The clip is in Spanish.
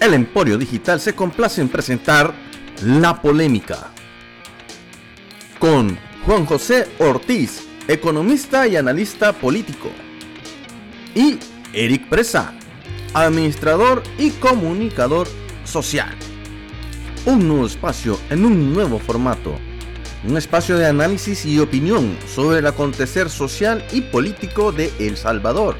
El Emporio Digital se complace en presentar La Polémica con Juan José Ortiz, economista y analista político, y Eric Presa, administrador y comunicador social. Un nuevo espacio en un nuevo formato. Un espacio de análisis y opinión sobre el acontecer social y político de El Salvador